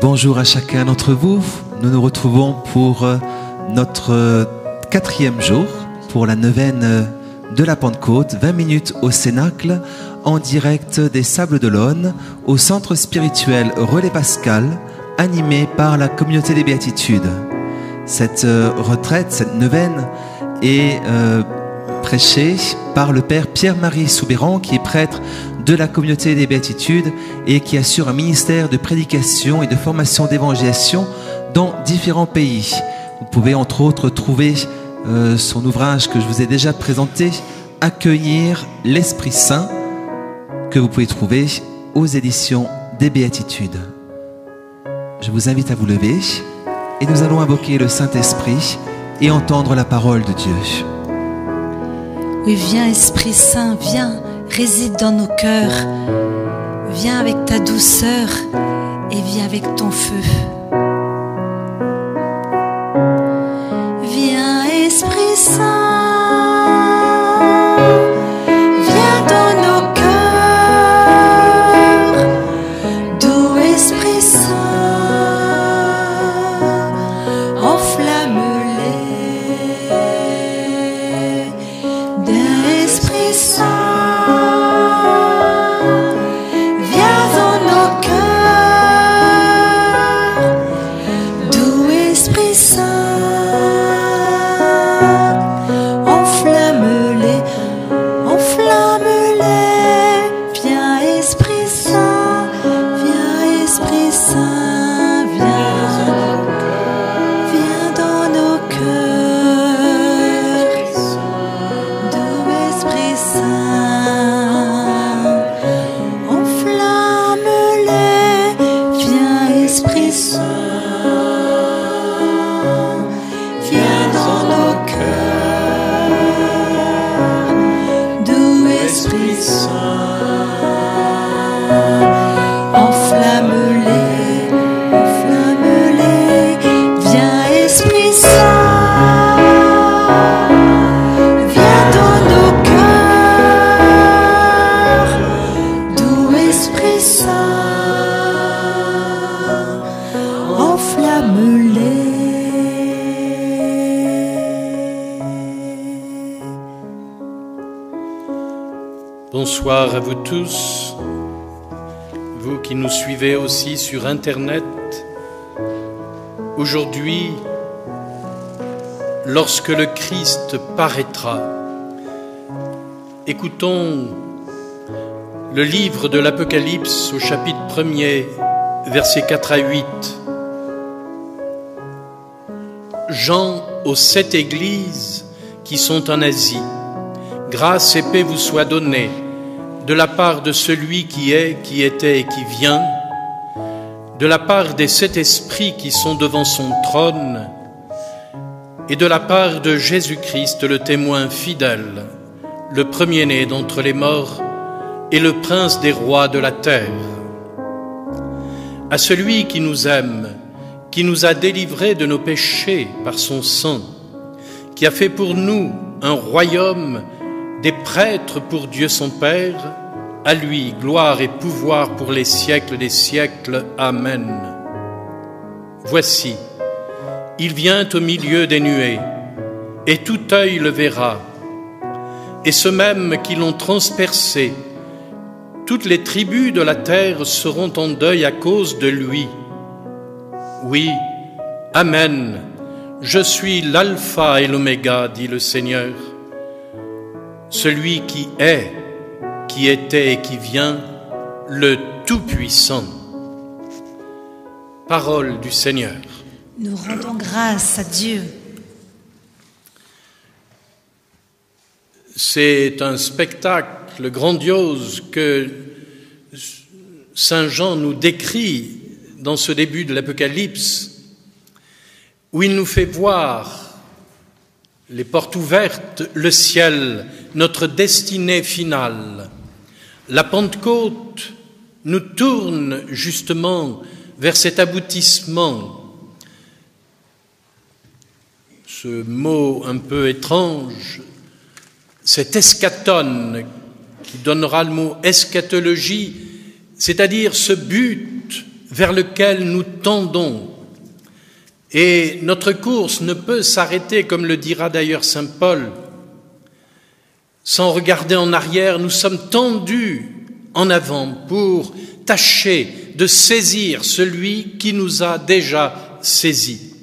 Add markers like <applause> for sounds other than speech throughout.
Bonjour à chacun d'entre vous. Nous nous retrouvons pour euh, notre euh, quatrième jour, pour la neuvaine euh, de la Pentecôte, 20 minutes au Cénacle, en direct des Sables d'Olonne, au centre spirituel Relais Pascal, animé par la communauté des Béatitudes. Cette retraite, cette neuvaine, est prêchée par le Père Pierre-Marie Soubéran, qui est prêtre de la communauté des béatitudes et qui assure un ministère de prédication et de formation d'évangélisation dans différents pays. Vous pouvez entre autres trouver euh, son ouvrage que je vous ai déjà présenté, Accueillir l'Esprit Saint, que vous pouvez trouver aux éditions des béatitudes. Je vous invite à vous lever et nous allons invoquer le Saint-Esprit et entendre la parole de Dieu. Oui, viens Esprit Saint, viens réside dans nos cœurs. Viens avec ta douceur et viens avec ton feu. Bonsoir à vous tous, vous qui nous suivez aussi sur Internet. Aujourd'hui, lorsque le Christ paraîtra, écoutons le livre de l'Apocalypse au chapitre 1er, versets 4 à 8. Jean aux sept églises qui sont en Asie. Grâce et paix vous soient données de la part de celui qui est, qui était et qui vient, de la part des sept esprits qui sont devant son trône, et de la part de Jésus-Christ, le témoin fidèle, le premier-né d'entre les morts et le prince des rois de la terre. À celui qui nous aime, qui nous a délivrés de nos péchés par son sang, qui a fait pour nous un royaume des prêtres pour Dieu son Père, à lui gloire et pouvoir pour les siècles des siècles. Amen. Voici, il vient au milieu des nuées, et tout œil le verra, et ceux mêmes qui l'ont transpercé, toutes les tribus de la terre seront en deuil à cause de lui. Oui, Amen, je suis l'alpha et l'oméga, dit le Seigneur celui qui est, qui était et qui vient, le Tout-Puissant. Parole du Seigneur. Nous rendons grâce à Dieu. C'est un spectacle grandiose que Saint Jean nous décrit dans ce début de l'Apocalypse, où il nous fait voir les portes ouvertes, le ciel, notre destinée finale. La Pentecôte nous tourne justement vers cet aboutissement. Ce mot un peu étrange, cet escatone qui donnera le mot eschatologie, c'est-à-dire ce but vers lequel nous tendons. Et notre course ne peut s'arrêter, comme le dira d'ailleurs Saint Paul, sans regarder en arrière, nous sommes tendus en avant pour tâcher de saisir celui qui nous a déjà saisis.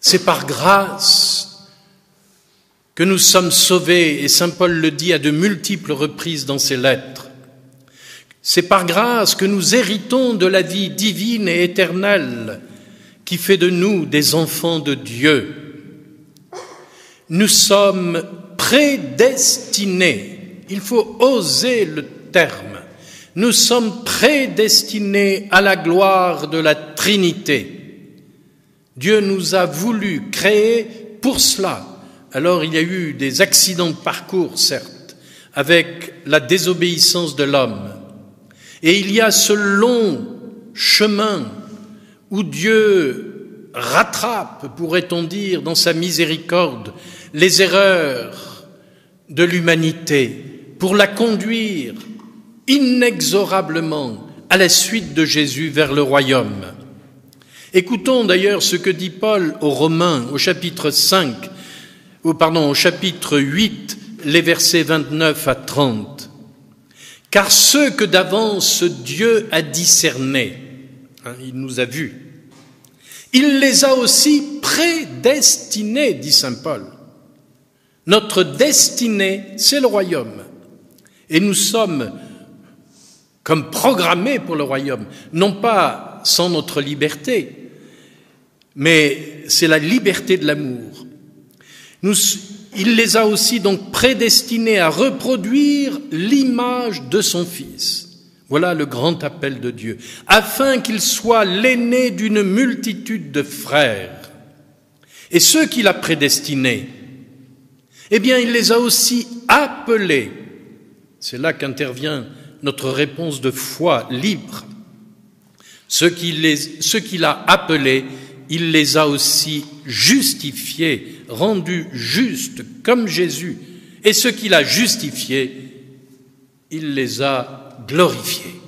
C'est par grâce que nous sommes sauvés, et Saint Paul le dit à de multiples reprises dans ses lettres. C'est par grâce que nous héritons de la vie divine et éternelle qui fait de nous des enfants de Dieu. Nous sommes prédestinés, il faut oser le terme, nous sommes prédestinés à la gloire de la Trinité. Dieu nous a voulu créer pour cela. Alors il y a eu des accidents de parcours, certes, avec la désobéissance de l'homme. Et il y a ce long chemin où Dieu rattrape, pourrait-on dire, dans sa miséricorde, les erreurs de l'humanité pour la conduire inexorablement à la suite de Jésus vers le royaume. Écoutons d'ailleurs ce que dit Paul aux Romains au chapitre 5, ou pardon, au chapitre 8, les versets 29 à 30. Car ceux que d'avance Dieu a discernés, hein, il nous a vus, il les a aussi prédestinés, dit Saint Paul. Notre destinée, c'est le royaume. Et nous sommes comme programmés pour le royaume, non pas sans notre liberté, mais c'est la liberté de l'amour. il les a aussi donc prédestinés à reproduire l'image de son Fils. Voilà le grand appel de Dieu, afin qu'il soit l'aîné d'une multitude de frères. Et ceux qu'il a prédestinés, eh bien, il les a aussi appelés. C'est là qu'intervient notre réponse de foi libre. Ceux qu'il a appelés, il les a aussi justifiés, rendus justes comme Jésus. Et ce qu'il a justifiés, il les a glorifiés.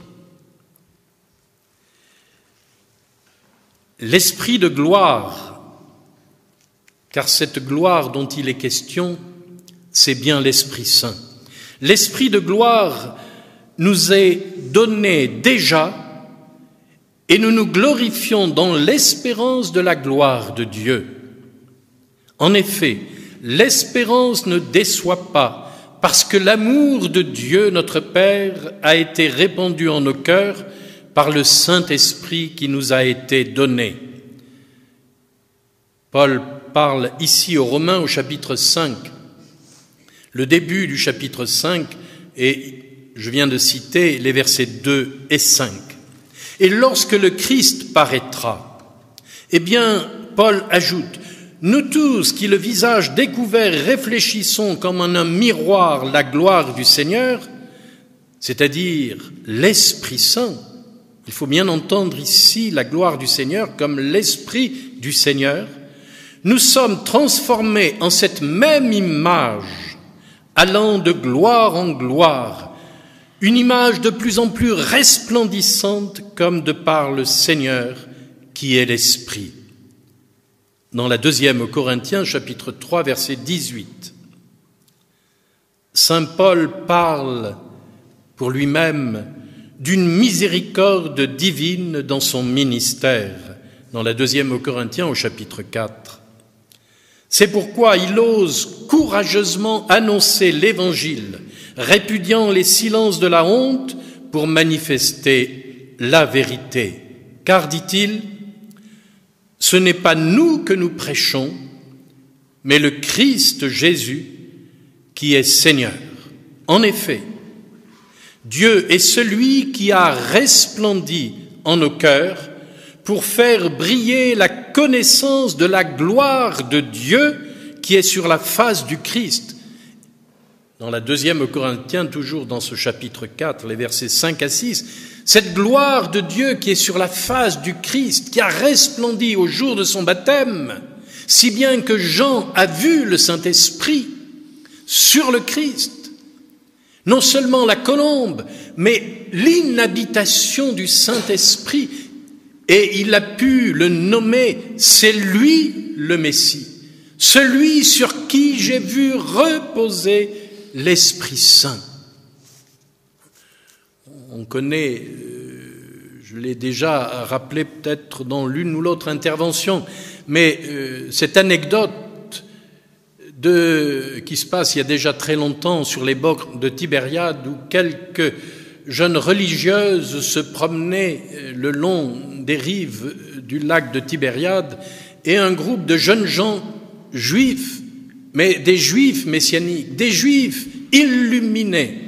L'esprit de gloire, car cette gloire dont il est question, c'est bien l'Esprit Saint. L'Esprit de gloire nous est donné déjà et nous nous glorifions dans l'espérance de la gloire de Dieu. En effet, l'espérance ne déçoit pas, parce que l'amour de Dieu, notre Père, a été répandu en nos cœurs par le Saint-Esprit qui nous a été donné. Paul parle ici aux Romains au chapitre 5, le début du chapitre 5, et je viens de citer les versets 2 et 5. Et lorsque le Christ paraîtra, eh bien, Paul ajoute, nous tous qui le visage découvert réfléchissons comme en un miroir la gloire du Seigneur, c'est-à-dire l'Esprit Saint. Il faut bien entendre ici la gloire du Seigneur comme l'Esprit du Seigneur. Nous sommes transformés en cette même image, allant de gloire en gloire, une image de plus en plus resplendissante comme de par le Seigneur qui est l'Esprit. Dans la deuxième Corinthiens chapitre 3 verset 18, Saint Paul parle pour lui-même d'une miséricorde divine dans son ministère, dans la deuxième Corinthiens au chapitre 4. C'est pourquoi il ose courageusement annoncer l'Évangile répudiant les silences de la honte pour manifester la vérité. Car, dit-il, ce n'est pas nous que nous prêchons, mais le Christ Jésus qui est Seigneur. En effet, Dieu est celui qui a resplendi en nos cœurs pour faire briller la connaissance de la gloire de Dieu qui est sur la face du Christ dans la deuxième Corinthiens, toujours dans ce chapitre 4, les versets 5 à 6, cette gloire de Dieu qui est sur la face du Christ, qui a resplendi au jour de son baptême, si bien que Jean a vu le Saint-Esprit sur le Christ. Non seulement la colombe, mais l'inhabitation du Saint-Esprit. Et il a pu le nommer, c'est lui le Messie, celui sur qui j'ai vu reposer l'Esprit Saint. On connaît, euh, je l'ai déjà rappelé peut-être dans l'une ou l'autre intervention, mais euh, cette anecdote qui se passe il y a déjà très longtemps sur les bords de Tibériade où quelques jeunes religieuses se promenaient euh, le long des rives du lac de Tibériade et un groupe de jeunes gens juifs, mais des juifs messianiques, des juifs illuminés,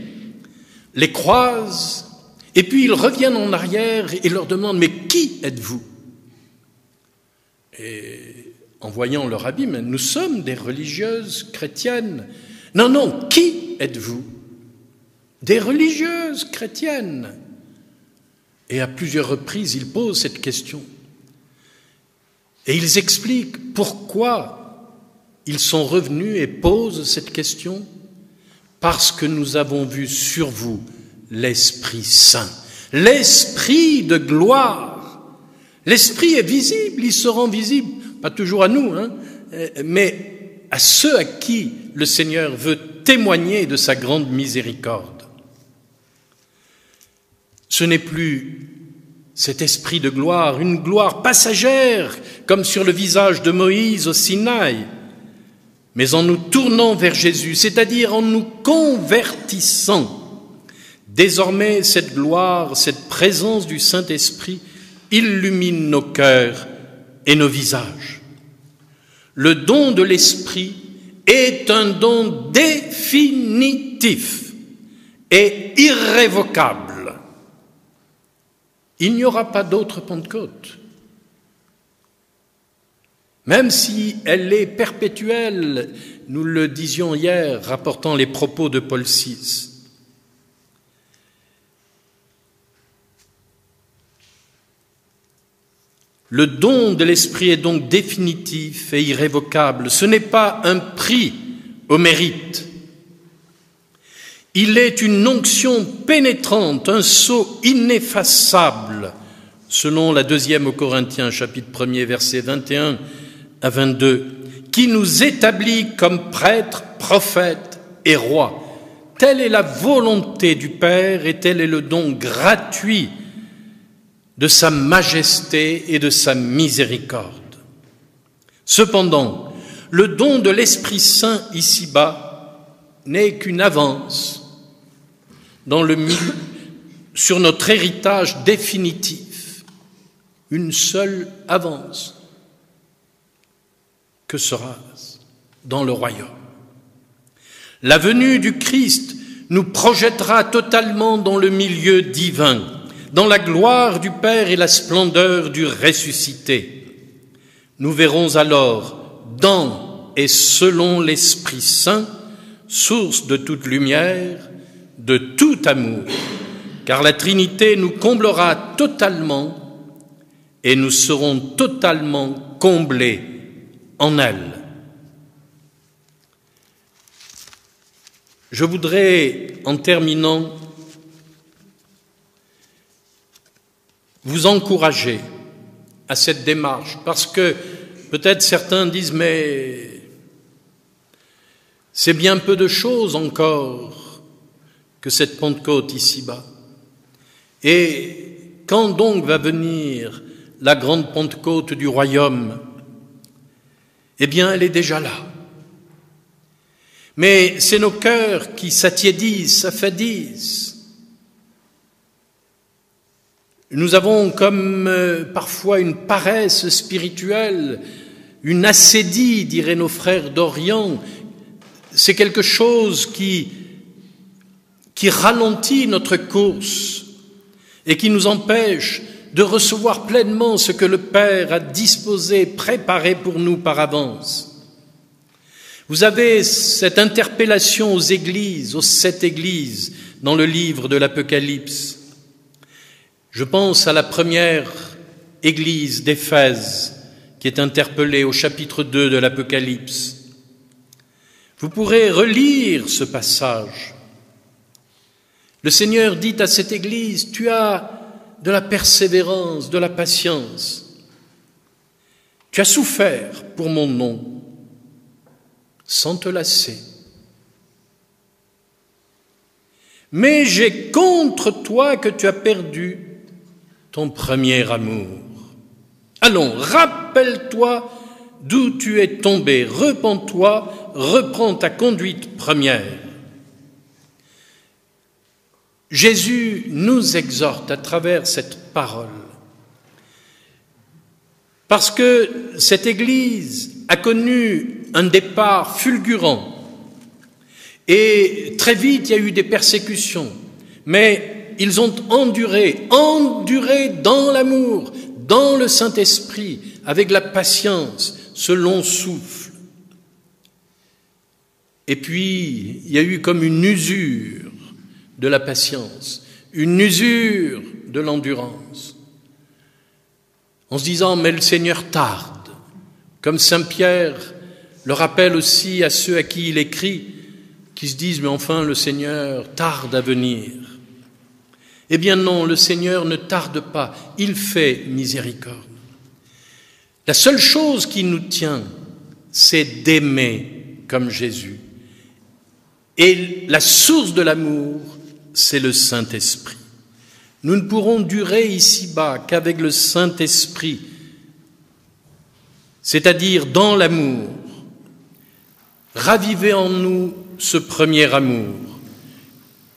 les croisent et puis ils reviennent en arrière et leur demandent Mais qui êtes-vous? Et en voyant leur mais nous sommes des religieuses chrétiennes. Non, non, qui êtes-vous? Des religieuses chrétiennes. Et à plusieurs reprises, ils posent cette question. Et ils expliquent pourquoi ils sont revenus et posent cette question. Parce que nous avons vu sur vous l'Esprit Saint, l'Esprit de gloire. L'Esprit est visible, il se rend visible pas toujours à nous, hein, euh, mais à ceux à qui le Seigneur veut témoigner de sa grande miséricorde. Ce n'est plus cet esprit de gloire, une gloire passagère, comme sur le visage de Moïse au Sinaï, mais en nous tournant vers Jésus, c'est-à-dire en nous convertissant. Désormais, cette gloire, cette présence du Saint-Esprit illumine nos cœurs et nos visages. Le don de l'Esprit est un don définitif et irrévocable. Il n'y aura pas d'autre Pentecôte. Même si elle est perpétuelle, nous le disions hier, rapportant les propos de Paul VI. Le don de l'Esprit est donc définitif et irrévocable. Ce n'est pas un prix au mérite. Il est une onction pénétrante, un sceau ineffaçable, selon la deuxième aux Corinthiens, chapitre 1er, versets 21 à 22, qui nous établit comme prêtres, prophètes et rois. Telle est la volonté du Père et tel est le don gratuit de sa majesté et de sa miséricorde. Cependant, le don de l'Esprit Saint ici-bas n'est qu'une avance dans le sur notre héritage définitif, une seule avance. Que sera dans le royaume La venue du Christ nous projettera totalement dans le milieu divin dans la gloire du Père et la splendeur du ressuscité. Nous verrons alors dans et selon l'Esprit Saint, source de toute lumière, de tout amour, car la Trinité nous comblera totalement et nous serons totalement comblés en elle. Je voudrais, en terminant, vous encourager à cette démarche, parce que peut-être certains disent, mais c'est bien peu de choses encore que cette Pentecôte ici-bas. Et quand donc va venir la grande Pentecôte du royaume Eh bien, elle est déjà là. Mais c'est nos cœurs qui s'attiédissent, s'affadissent, nous avons comme euh, parfois une paresse spirituelle, une assédie, diraient nos frères d'Orient. C'est quelque chose qui, qui ralentit notre course et qui nous empêche de recevoir pleinement ce que le Père a disposé, préparé pour nous par avance. Vous avez cette interpellation aux églises, aux sept églises, dans le livre de l'Apocalypse. Je pense à la première église d'Éphèse qui est interpellée au chapitre 2 de l'Apocalypse. Vous pourrez relire ce passage Le Seigneur dit à cette Église, tu as de la persévérance, de la patience. Tu as souffert pour mon nom sans te lasser. Mais j'ai contre toi que tu as perdu ton premier amour. Allons, rappelle-toi d'où tu es tombé, repens-toi, reprends ta conduite première. Jésus nous exhorte à travers cette parole, parce que cette Église a connu un départ fulgurant, et très vite il y a eu des persécutions, mais ils ont enduré, enduré dans l'amour, dans le Saint-Esprit, avec la patience, ce long souffle. Et puis, il y a eu comme une usure de la patience, une usure de l'endurance, en se disant, mais le Seigneur tarde, comme Saint Pierre le rappelle aussi à ceux à qui il écrit, qui se disent, mais enfin le Seigneur tarde à venir. Eh bien non, le Seigneur ne tarde pas, il fait miséricorde. La seule chose qui nous tient, c'est d'aimer comme Jésus. Et la source de l'amour, c'est le Saint-Esprit. Nous ne pourrons durer ici-bas qu'avec le Saint-Esprit, c'est-à-dire dans l'amour. Raviver en nous ce premier amour,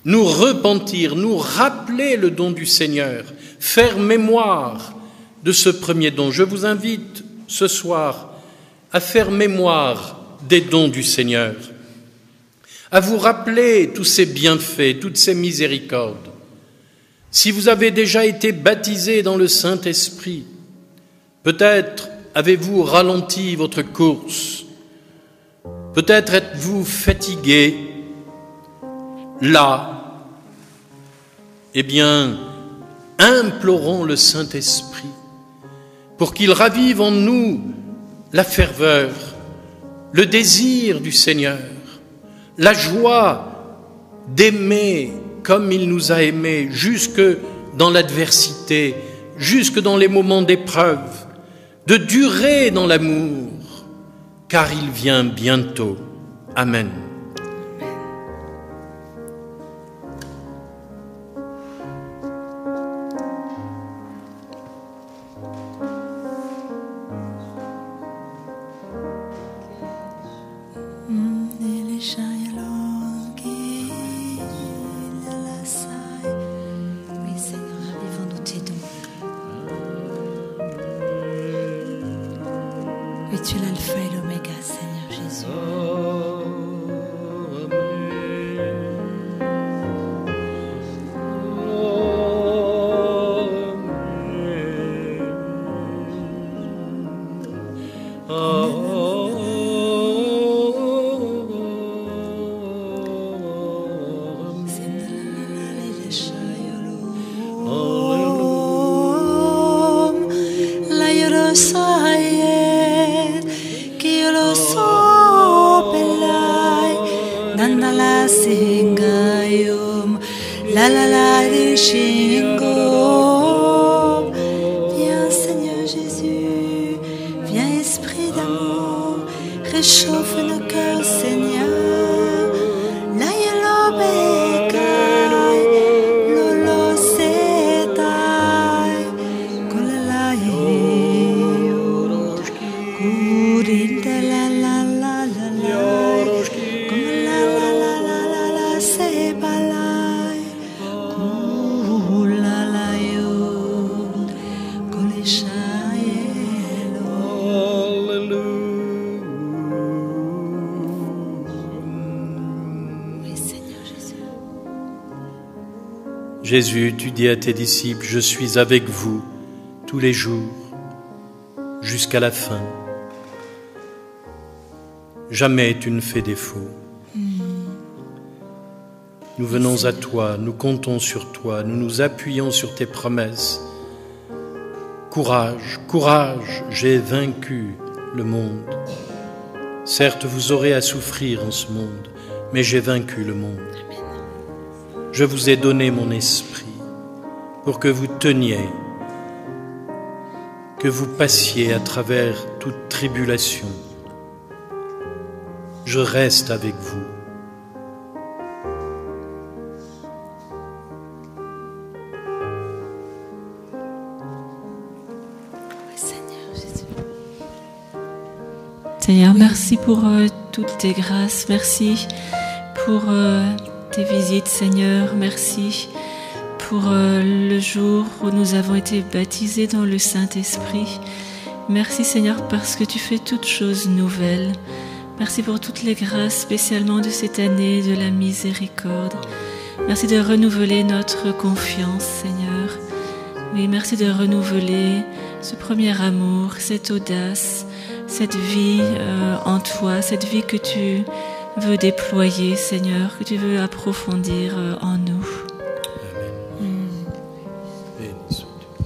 nous repentir, nous rappeler le don du Seigneur, faire mémoire de ce premier don. Je vous invite ce soir à faire mémoire des dons du Seigneur, à vous rappeler tous ces bienfaits, toutes ces miséricordes. Si vous avez déjà été baptisé dans le Saint-Esprit, peut-être avez-vous ralenti votre course, peut-être êtes-vous fatigué, là, eh bien, implorons le Saint-Esprit pour qu'il ravive en nous la ferveur, le désir du Seigneur, la joie d'aimer comme il nous a aimés jusque dans l'adversité, jusque dans les moments d'épreuve, de durer dans l'amour, car il vient bientôt. Amen. Jésus, esprit d'amour, réchauffe nos cœurs, Seigneur. Tu dis à tes disciples, je suis avec vous tous les jours jusqu'à la fin. Jamais tu ne fais défaut. Nous venons à toi, nous comptons sur toi, nous nous appuyons sur tes promesses. Courage, courage, j'ai vaincu le monde. Certes, vous aurez à souffrir en ce monde, mais j'ai vaincu le monde. Je vous ai donné mon esprit pour que vous teniez, que vous passiez à travers toute tribulation. Je reste avec vous. Seigneur merci pour euh, toutes tes grâces. Merci pour euh, tes visites, Seigneur. Merci pour euh, le jour où nous avons été baptisés dans le Saint-Esprit. Merci, Seigneur, parce que tu fais toutes choses nouvelles. Merci pour toutes les grâces, spécialement de cette année de la miséricorde. Merci de renouveler notre confiance, Seigneur. Oui, merci de renouveler ce premier amour, cette audace, cette vie euh, en toi, cette vie que tu veux déployer, Seigneur, que tu veux approfondir euh, en nous. Béni sois-tu.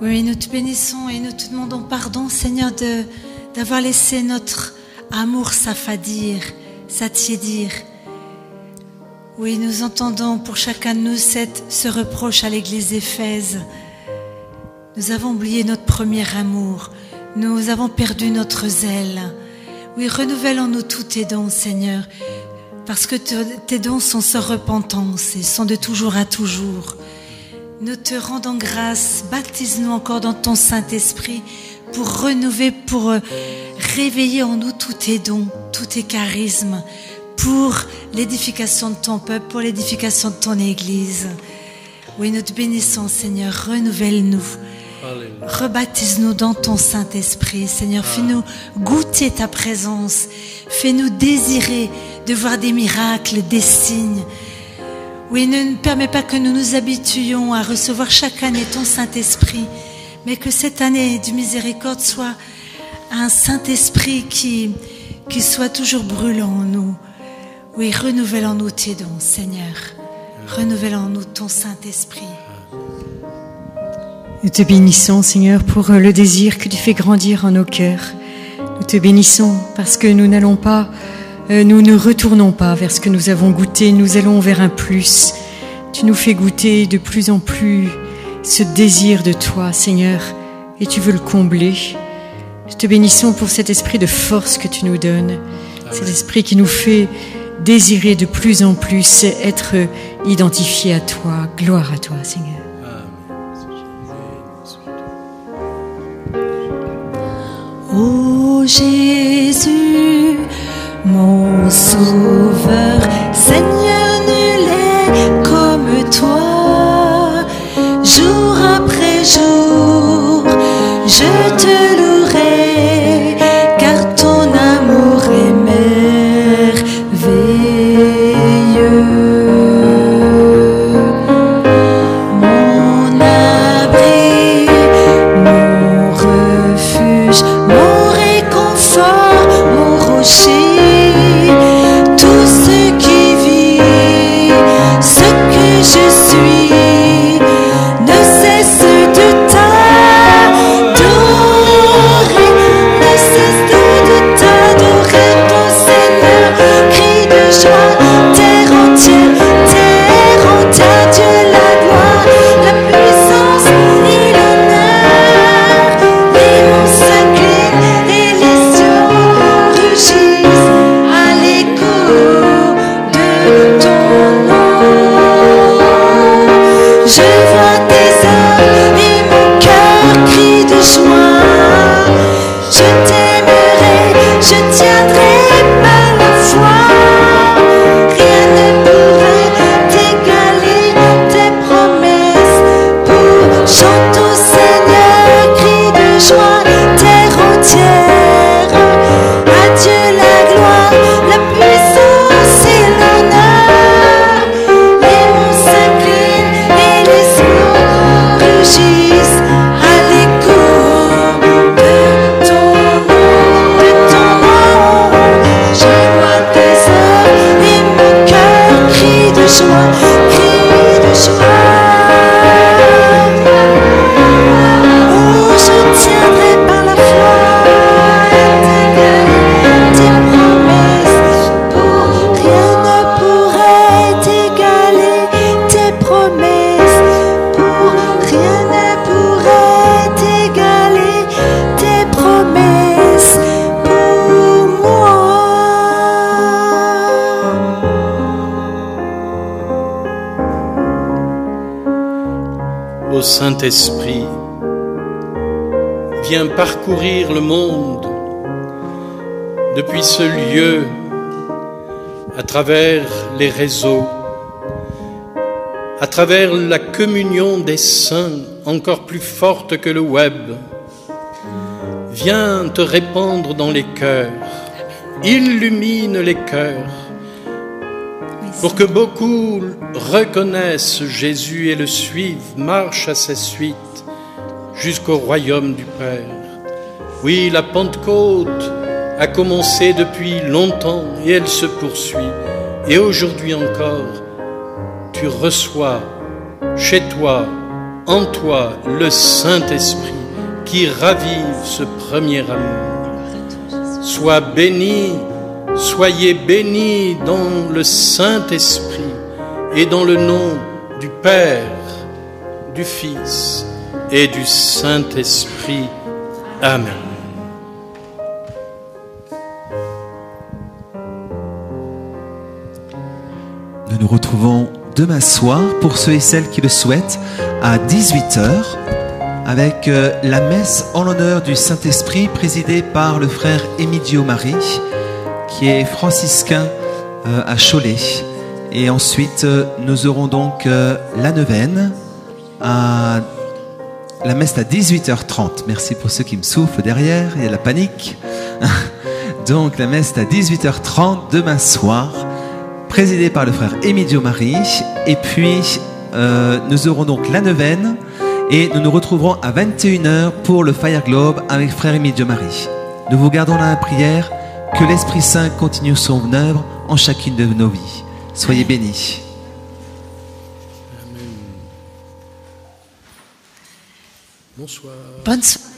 Oui, nous te bénissons et nous te demandons pardon, Seigneur, de d'avoir laissé notre amour s'affadir, s'attiédir. Oui, nous entendons pour chacun de nous cette, ce reproche à l'Église d'Éphèse. Nous avons oublié notre premier amour. Nous avons perdu notre zèle. Oui, renouvelle en nous tous tes dons, Seigneur, parce que te- tes dons sont sans repentance et sont de toujours à toujours. Nous te rendons grâce, baptise-nous encore dans ton Saint-Esprit pour renouveler, pour euh, réveiller en nous tous tes dons, tous tes charismes, pour l'édification de ton peuple, pour l'édification de ton Église. Oui, nous te bénissons, Seigneur, renouvelle-nous. Rebaptise-nous dans ton Saint-Esprit, Seigneur. Fais-nous goûter ta présence. Fais-nous désirer de voir des miracles, des signes. Oui, ne permets pas que nous nous habituions à recevoir chaque année ton Saint-Esprit, mais que cette année du miséricorde soit un Saint-Esprit qui, qui soit toujours brûlant en nous. Oui, renouvelle en nous tes dons, Seigneur. Renouvelle en nous ton Saint-Esprit. Nous te bénissons, Seigneur, pour euh, le désir que tu fais grandir en nos cœurs. Nous te bénissons parce que nous n'allons pas, euh, nous ne retournons pas vers ce que nous avons goûté, nous allons vers un plus. Tu nous fais goûter de plus en plus ce désir de toi, Seigneur, et tu veux le combler. Nous te bénissons pour cet esprit de force que tu nous donnes, cet esprit qui nous fait désirer de plus en plus être identifié à toi. Gloire à toi, Seigneur. Jésus, mon sauveur, Seigneur, nul est comme toi. Jour après jour, je te louerai, Je vois tes œuvres et mon cœur crie de joie. Viens parcourir le monde depuis ce lieu, à travers les réseaux, à travers la communion des saints encore plus forte que le web. Viens te répandre dans les cœurs, illumine les cœurs, pour que beaucoup reconnaissent Jésus et le suivent, marchent à sa suite jusqu'au royaume du Père. Oui, la Pentecôte a commencé depuis longtemps et elle se poursuit. Et aujourd'hui encore, tu reçois chez toi, en toi, le Saint-Esprit qui ravive ce premier amour. Sois béni, soyez bénis dans le Saint-Esprit et dans le nom du Père, du Fils et du Saint-Esprit. Amen. Nous nous retrouvons demain soir pour ceux et celles qui le souhaitent à 18h avec euh, la messe en l'honneur du Saint-Esprit présidée par le frère Emidio Marie qui est franciscain euh, à Cholet. Et ensuite, euh, nous aurons donc la neuvaine à la messe à 18h30. Merci pour ceux qui me soufflent derrière, il y a la panique. <laughs> Donc la messe est à 18h30 demain soir, présidée par le frère Emidio Marie. Et puis euh, nous aurons donc la neuvaine et nous nous retrouverons à 21h pour le Fire Globe avec frère Emidio Marie. Nous vous gardons la prière, que l'Esprit Saint continue son œuvre en chacune de nos vies. Soyez bénis. Bonsoir. Bonne soirée.